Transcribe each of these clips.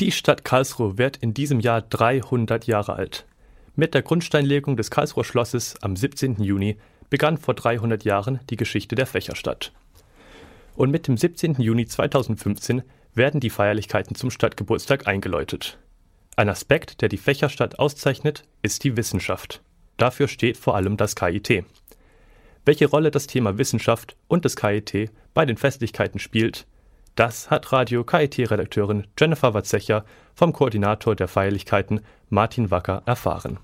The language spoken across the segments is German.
Die Stadt Karlsruhe wird in diesem Jahr 300 Jahre alt. Mit der Grundsteinlegung des Karlsruher Schlosses am 17. Juni begann vor 300 Jahren die Geschichte der Fächerstadt. Und mit dem 17. Juni 2015 werden die Feierlichkeiten zum Stadtgeburtstag eingeläutet. Ein Aspekt, der die Fächerstadt auszeichnet, ist die Wissenschaft. Dafür steht vor allem das KIT. Welche Rolle das Thema Wissenschaft und das KIT bei den Festlichkeiten spielt, das hat Radio KIT-Redakteurin Jennifer Watzecher vom Koordinator der Feierlichkeiten Martin Wacker erfahren.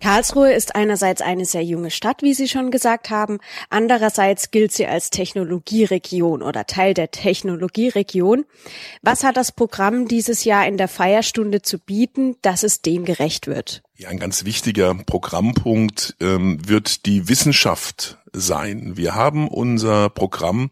Karlsruhe ist einerseits eine sehr junge Stadt, wie Sie schon gesagt haben. Andererseits gilt sie als Technologieregion oder Teil der Technologieregion. Was hat das Programm dieses Jahr in der Feierstunde zu bieten, dass es dem gerecht wird? Ja, ein ganz wichtiger Programmpunkt ähm, wird die Wissenschaft sein. Wir haben unser Programm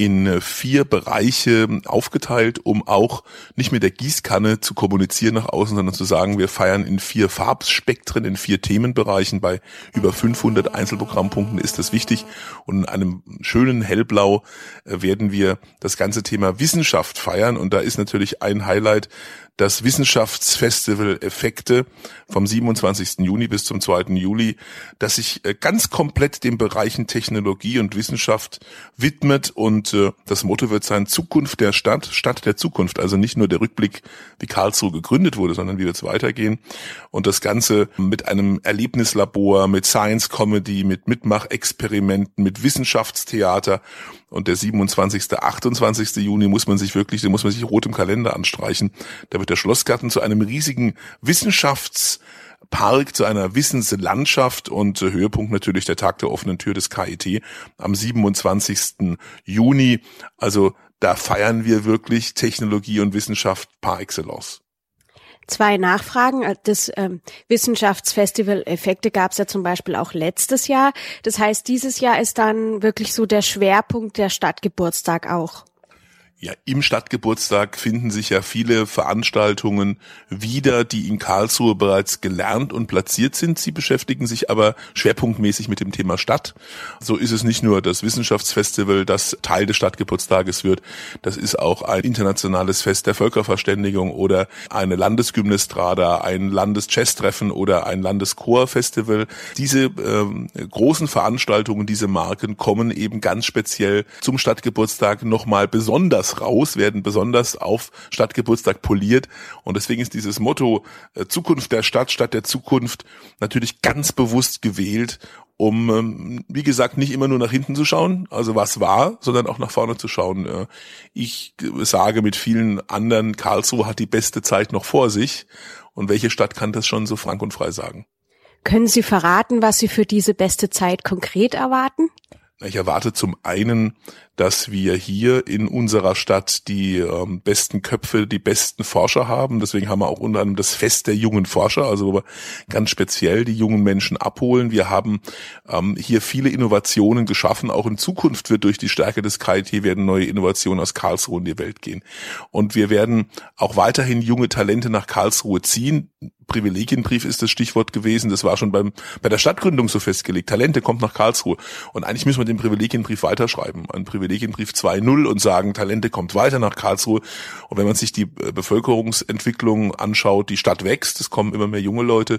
in vier Bereiche aufgeteilt, um auch nicht mit der Gießkanne zu kommunizieren nach außen, sondern zu sagen, wir feiern in vier Farbspektren, in vier Themenbereichen. Bei über 500 Einzelprogrammpunkten ist das wichtig. Und in einem schönen Hellblau äh, werden wir das ganze Thema Wissenschaft feiern. Und da ist natürlich ein Highlight das Wissenschaftsfestival Effekte vom 27. Juni bis zum 2. Juli, das sich äh, ganz komplett den Bereichen Technologie und Wissenschaft widmet und äh, das Motto wird sein Zukunft der Stadt, Stadt der Zukunft. Also nicht nur der Rückblick, wie Karlsruhe gegründet wurde, sondern wie wird es weitergehen. Und das Ganze mit einem Erlebnislabor, mit Science Comedy, mit Mitmachexperimenten, mit Wissenschaftstheater und der 27., 28. Juni muss man sich wirklich, den muss man sich rot im Kalender anstreichen. Da wird der Schlossgarten zu einem riesigen Wissenschaftspark, zu einer Wissenslandschaft und äh, Höhepunkt natürlich der Tag der offenen Tür des KIT am 27. Juni. Also da feiern wir wirklich Technologie und Wissenschaft par excellence zwei Nachfragen. Das ähm, Wissenschaftsfestival Effekte gab es ja zum Beispiel auch letztes Jahr. Das heißt, dieses Jahr ist dann wirklich so der Schwerpunkt der Stadtgeburtstag auch. Ja, im Stadtgeburtstag finden sich ja viele Veranstaltungen wieder, die in Karlsruhe bereits gelernt und platziert sind. Sie beschäftigen sich aber schwerpunktmäßig mit dem Thema Stadt. So ist es nicht nur das Wissenschaftsfestival, das Teil des Stadtgeburtstages wird. Das ist auch ein internationales Fest der Völkerverständigung oder eine Landesgymnastrada, ein Landesjazztreffen oder ein Landeschorfestival. Diese ähm, großen Veranstaltungen, diese Marken kommen eben ganz speziell zum Stadtgeburtstag nochmal besonders raus, werden besonders auf Stadtgeburtstag poliert. Und deswegen ist dieses Motto äh, Zukunft der Stadt, Stadt der Zukunft natürlich ganz bewusst gewählt, um, ähm, wie gesagt, nicht immer nur nach hinten zu schauen, also was war, sondern auch nach vorne zu schauen. Äh, ich sage mit vielen anderen, Karlsruhe hat die beste Zeit noch vor sich. Und welche Stadt kann das schon so frank und frei sagen? Können Sie verraten, was Sie für diese beste Zeit konkret erwarten? Ich erwarte zum einen, dass wir hier in unserer Stadt die ähm, besten Köpfe, die besten Forscher haben. Deswegen haben wir auch unter anderem das Fest der jungen Forscher, also wo wir ganz speziell die jungen Menschen abholen. Wir haben ähm, hier viele Innovationen geschaffen. Auch in Zukunft wird durch die Stärke des KIT werden neue Innovationen aus Karlsruhe in die Welt gehen. Und wir werden auch weiterhin junge Talente nach Karlsruhe ziehen. Privilegienbrief ist das Stichwort gewesen. Das war schon beim, bei der Stadtgründung so festgelegt. Talente kommt nach Karlsruhe. Und eigentlich müssen wir den Privilegienbrief weiterschreiben. Ein Privilegienbrief 2.0 und sagen, Talente kommt weiter nach Karlsruhe. Und wenn man sich die äh, Bevölkerungsentwicklung anschaut, die Stadt wächst, es kommen immer mehr junge Leute,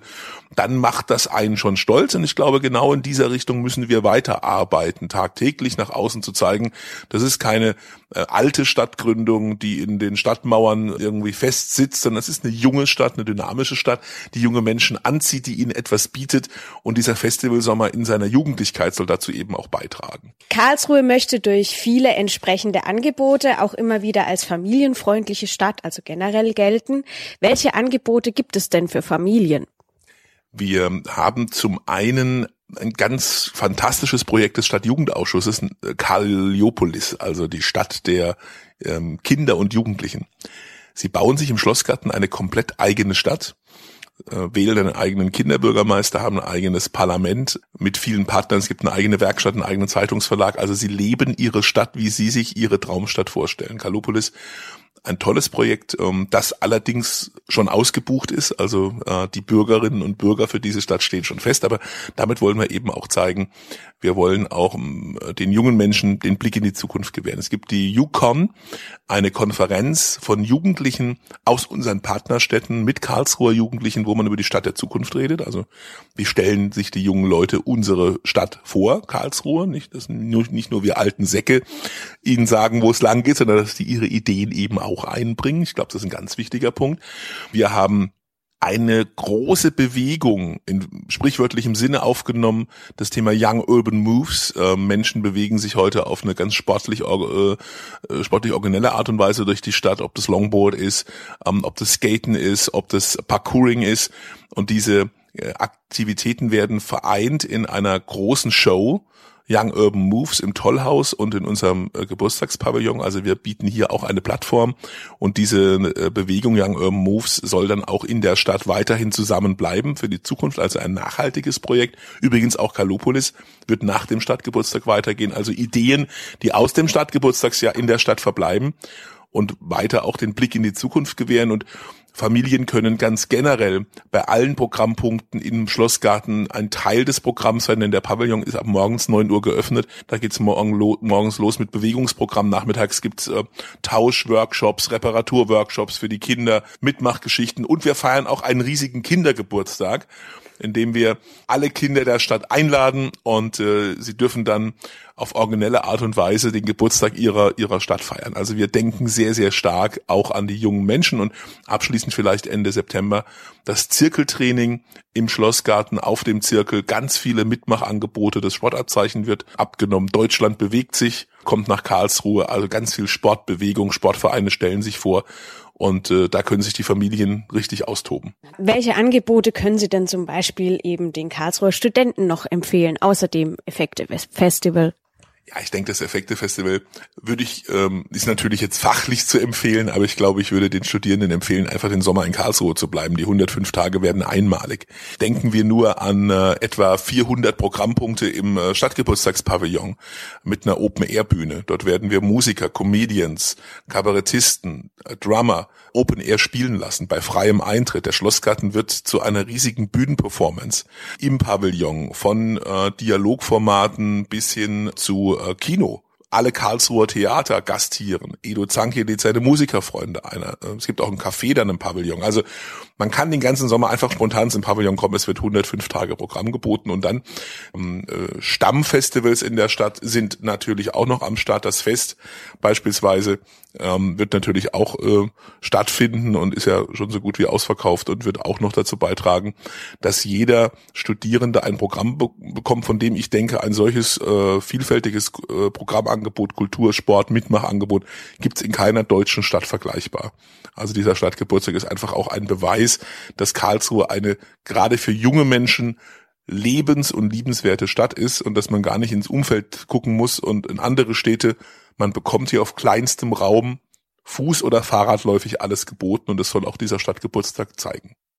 dann macht das einen schon stolz. Und ich glaube, genau in dieser Richtung müssen wir weiterarbeiten, tagtäglich nach außen zu zeigen, das ist keine äh, alte Stadtgründung, die in den Stadtmauern irgendwie festsitzt, sondern es ist eine junge Stadt, eine dynamische Stadt, die junge Menschen anzieht, die ihnen etwas bietet. Und dieser Festivalsommer in seiner Jugendlichkeit soll dazu eben auch beitragen. Karlsruhe möchte durch viele entsprechende Angebote auch immer wieder als familienfreundliche Stadt, also generell gelten. Welche Angebote gibt es denn für Familien? Wir haben zum einen ein ganz fantastisches Projekt des Stadtjugendausschusses, Kalliopolis, also die Stadt der ähm, Kinder und Jugendlichen. Sie bauen sich im Schlossgarten eine komplett eigene Stadt, äh, wählen einen eigenen Kinderbürgermeister, haben ein eigenes Parlament mit vielen Partnern. Es gibt eine eigene Werkstatt, einen eigenen Zeitungsverlag. Also sie leben ihre Stadt, wie sie sich ihre Traumstadt vorstellen. Kallopolis ein tolles Projekt, ähm, das allerdings schon ausgebucht ist. Also äh, die Bürgerinnen und Bürger für diese Stadt stehen schon fest. Aber damit wollen wir eben auch zeigen, wir wollen auch ähm, den jungen Menschen den Blick in die Zukunft gewähren. Es gibt die UCON, eine Konferenz von Jugendlichen aus unseren Partnerstädten mit Karlsruher Jugendlichen, wo man über die Stadt der Zukunft redet. Also wie stellen sich die jungen Leute unsere Stadt vor, Karlsruhe? Nicht, dass nicht nur wir alten Säcke ihnen sagen, wo es lang geht, sondern dass die ihre Ideen eben auch einbringen. Ich glaube, das ist ein ganz wichtiger Punkt. Wir haben eine große Bewegung in sprichwörtlichem Sinne aufgenommen, das Thema Young Urban Moves. Äh, Menschen bewegen sich heute auf eine ganz sportlich, äh, äh, sportlich originelle Art und Weise durch die Stadt, ob das Longboard ist, ähm, ob das Skaten ist, ob das Parkouring ist. Und diese äh, Aktivitäten werden vereint in einer großen Show, Young Urban Moves im Tollhaus und in unserem äh, Geburtstagspavillon. Also wir bieten hier auch eine Plattform und diese äh, Bewegung Young Urban Moves soll dann auch in der Stadt weiterhin zusammenbleiben für die Zukunft. Also ein nachhaltiges Projekt. Übrigens auch Kalopolis wird nach dem Stadtgeburtstag weitergehen. Also Ideen, die aus dem Stadtgeburtstagsjahr in der Stadt verbleiben und weiter auch den Blick in die Zukunft gewähren und Familien können ganz generell bei allen Programmpunkten im Schlossgarten ein Teil des Programms sein, denn der Pavillon ist ab morgens neun Uhr geöffnet. Da geht's morgen lo morgens los mit Bewegungsprogramm. Nachmittags gibt's äh, Tauschworkshops, Reparaturworkshops für die Kinder, Mitmachgeschichten und wir feiern auch einen riesigen Kindergeburtstag indem wir alle Kinder der Stadt einladen und äh, sie dürfen dann auf originelle Art und Weise den Geburtstag ihrer, ihrer Stadt feiern. Also wir denken sehr, sehr stark auch an die jungen Menschen und abschließend vielleicht Ende September das Zirkeltraining im Schlossgarten auf dem Zirkel. Ganz viele Mitmachangebote. Das Sportabzeichen wird abgenommen. Deutschland bewegt sich, kommt nach Karlsruhe. Also ganz viel Sportbewegung. Sportvereine stellen sich vor. Und äh, da können sich die Familien richtig austoben. Welche Angebote können Sie denn zum Beispiel eben den Karlsruher Studenten noch empfehlen, außer dem Effekte Festival? Ja, ich denke, das Effekte-Festival würde ich, ähm, ist natürlich jetzt fachlich zu empfehlen, aber ich glaube, ich würde den Studierenden empfehlen, einfach den Sommer in Karlsruhe zu bleiben. Die 105 Tage werden einmalig. Denken wir nur an äh, etwa 400 Programmpunkte im äh, Stadtgeburtstagspavillon mit einer Open-Air-Bühne. Dort werden wir Musiker, Comedians, Kabarettisten, äh, Drummer Open-Air spielen lassen, bei freiem Eintritt. Der Schlossgarten wird zu einer riesigen Bühnenperformance im Pavillon von äh, Dialogformaten bis hin zu äh, Kino alle Karlsruher Theater gastieren. Edo Zanke lädt seine Musikerfreunde einer. Äh, es gibt auch ein Café dann im Pavillon. Also man kann den ganzen Sommer einfach spontan ins Pavillon kommen. Es wird 105 Tage Programm geboten und dann ähm, äh, Stammfestivals in der Stadt sind natürlich auch noch am Start. Das Fest beispielsweise ähm, wird natürlich auch äh, stattfinden und ist ja schon so gut wie ausverkauft und wird auch noch dazu beitragen, dass jeder Studierende ein Programm be bekommt, von dem ich denke, ein solches äh, vielfältiges äh, Programmangebot, Kultur, Sport, Mitmachangebot gibt's in keiner deutschen Stadt vergleichbar. Also dieser Stadtgeburtstag ist einfach auch ein Beweis, dass Karlsruhe eine gerade für junge Menschen lebens- und liebenswerte Stadt ist und dass man gar nicht ins Umfeld gucken muss und in andere Städte man bekommt hier auf kleinstem Raum Fuß- oder Fahrradläufig alles geboten und das soll auch dieser Stadtgeburtstag zeigen.